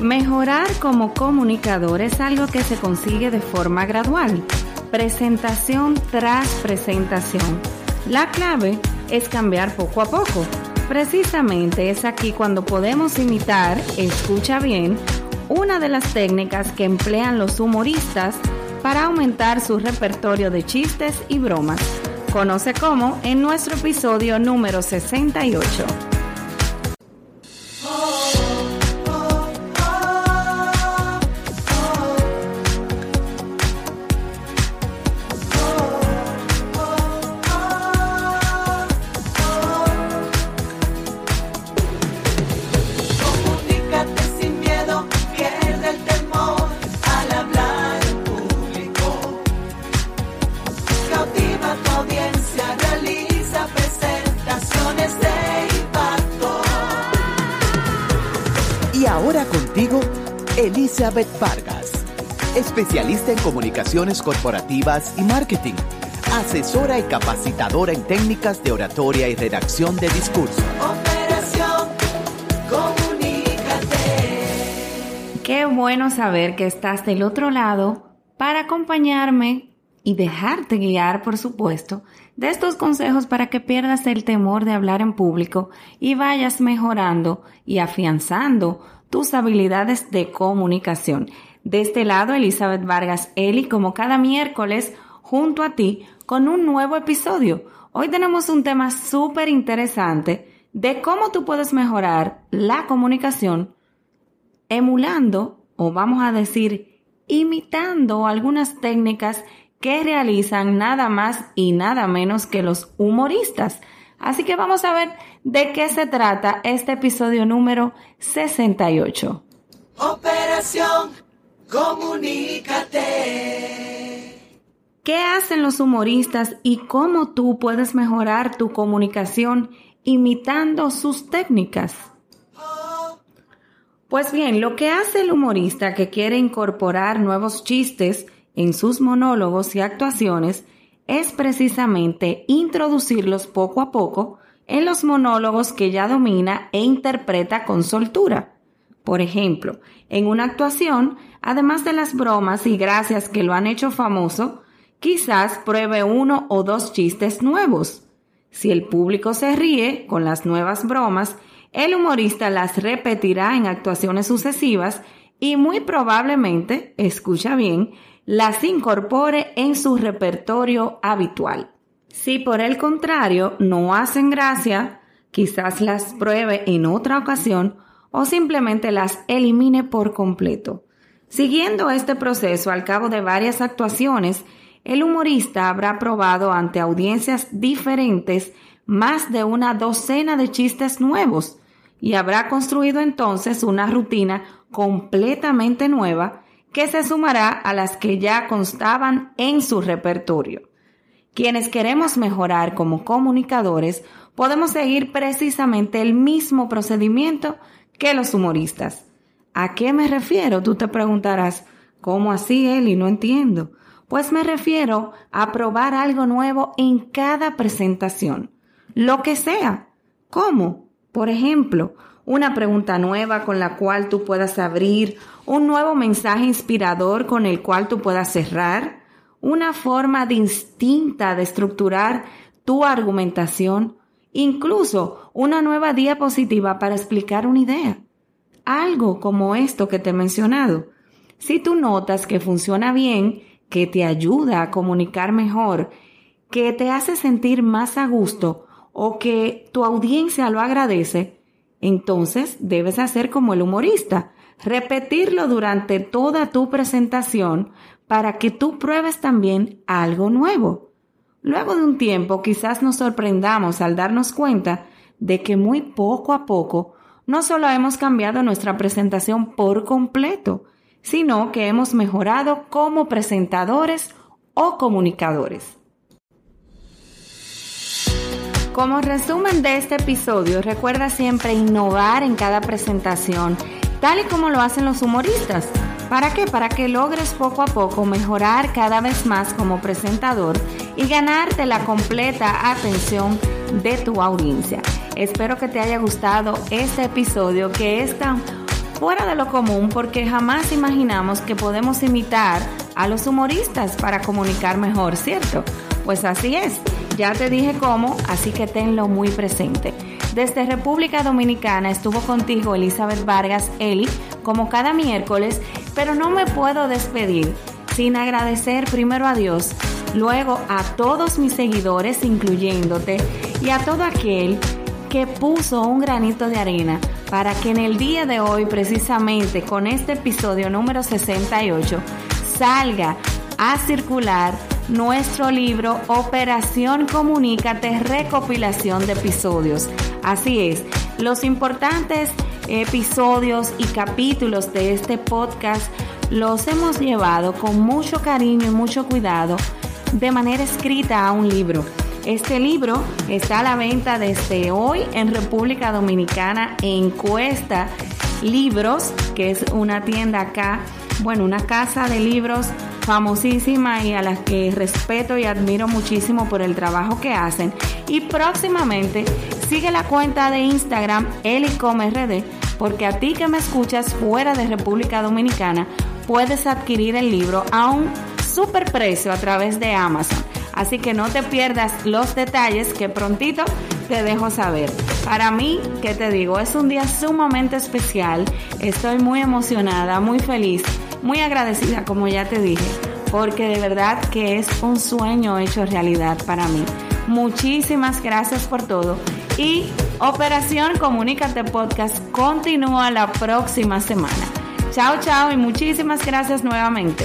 Mejorar como comunicador es algo que se consigue de forma gradual, presentación tras presentación. La clave es cambiar poco a poco. Precisamente es aquí cuando podemos imitar, escucha bien, una de las técnicas que emplean los humoristas para aumentar su repertorio de chistes y bromas. Conoce cómo en nuestro episodio número 68. Elizabeth Vargas, especialista en comunicaciones corporativas y marketing, asesora y capacitadora en técnicas de oratoria y redacción de discurso. Operación Comunícate. Qué bueno saber que estás del otro lado para acompañarme y dejarte guiar, por supuesto, de estos consejos para que pierdas el temor de hablar en público y vayas mejorando y afianzando tus habilidades de comunicación. De este lado, Elizabeth Vargas Eli, como cada miércoles, junto a ti, con un nuevo episodio. Hoy tenemos un tema súper interesante de cómo tú puedes mejorar la comunicación emulando, o vamos a decir, imitando algunas técnicas que realizan nada más y nada menos que los humoristas. Así que vamos a ver de qué se trata este episodio número 68. Operación Comunícate. ¿Qué hacen los humoristas y cómo tú puedes mejorar tu comunicación imitando sus técnicas? Pues bien, lo que hace el humorista que quiere incorporar nuevos chistes en sus monólogos y actuaciones es precisamente introducirlos poco a poco en los monólogos que ya domina e interpreta con soltura. Por ejemplo, en una actuación, además de las bromas y gracias que lo han hecho famoso, quizás pruebe uno o dos chistes nuevos. Si el público se ríe con las nuevas bromas, el humorista las repetirá en actuaciones sucesivas y muy probablemente, escucha bien, las incorpore en su repertorio habitual. Si por el contrario no hacen gracia, quizás las pruebe en otra ocasión o simplemente las elimine por completo. Siguiendo este proceso al cabo de varias actuaciones, el humorista habrá probado ante audiencias diferentes más de una docena de chistes nuevos y habrá construido entonces una rutina completamente nueva que se sumará a las que ya constaban en su repertorio. Quienes queremos mejorar como comunicadores podemos seguir precisamente el mismo procedimiento que los humoristas. ¿A qué me refiero? Tú te preguntarás, ¿cómo así, Eli? No entiendo. Pues me refiero a probar algo nuevo en cada presentación. Lo que sea. ¿Cómo? Por ejemplo, una pregunta nueva con la cual tú puedas abrir, un nuevo mensaje inspirador con el cual tú puedas cerrar, una forma distinta de estructurar tu argumentación, incluso una nueva diapositiva para explicar una idea. Algo como esto que te he mencionado. Si tú notas que funciona bien, que te ayuda a comunicar mejor, que te hace sentir más a gusto o que tu audiencia lo agradece, entonces debes hacer como el humorista, repetirlo durante toda tu presentación para que tú pruebes también algo nuevo. Luego de un tiempo quizás nos sorprendamos al darnos cuenta de que muy poco a poco no solo hemos cambiado nuestra presentación por completo, sino que hemos mejorado como presentadores o comunicadores. Como resumen de este episodio, recuerda siempre innovar en cada presentación, tal y como lo hacen los humoristas. ¿Para qué? Para que logres poco a poco mejorar cada vez más como presentador y ganarte la completa atención de tu audiencia. Espero que te haya gustado este episodio que es tan fuera de lo común porque jamás imaginamos que podemos imitar a los humoristas para comunicar mejor, ¿cierto? Pues así es, ya te dije cómo, así que tenlo muy presente. Desde República Dominicana estuvo contigo Elizabeth Vargas Eli, como cada miércoles, pero no me puedo despedir sin agradecer primero a Dios, luego a todos mis seguidores, incluyéndote, y a todo aquel que puso un granito de arena para que en el día de hoy, precisamente con este episodio número 68, salga a circular nuestro libro Operación Comunícate, recopilación de episodios. Así es, los importantes episodios y capítulos de este podcast los hemos llevado con mucho cariño y mucho cuidado de manera escrita a un libro. Este libro está a la venta desde hoy en República Dominicana en Cuesta Libros, que es una tienda acá, bueno, una casa de libros famosísima y a las que respeto y admiro muchísimo por el trabajo que hacen. Y próximamente sigue la cuenta de Instagram RD porque a ti que me escuchas fuera de República Dominicana puedes adquirir el libro a un super precio a través de Amazon. Así que no te pierdas los detalles que prontito te dejo saber. Para mí, ¿qué te digo? Es un día sumamente especial. Estoy muy emocionada, muy feliz, muy agradecida, como ya te dije, porque de verdad que es un sueño hecho realidad para mí. Muchísimas gracias por todo. Y Operación Comunícate Podcast continúa la próxima semana. Chao, chao y muchísimas gracias nuevamente.